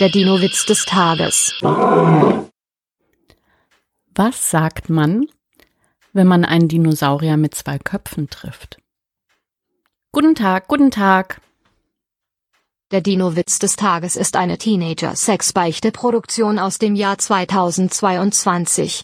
Der Dino-Witz des Tages. Was sagt man, wenn man einen Dinosaurier mit zwei Köpfen trifft? Guten Tag, guten Tag. Der Dino-Witz des Tages ist eine Teenager-Sexbeichte-Produktion aus dem Jahr 2022.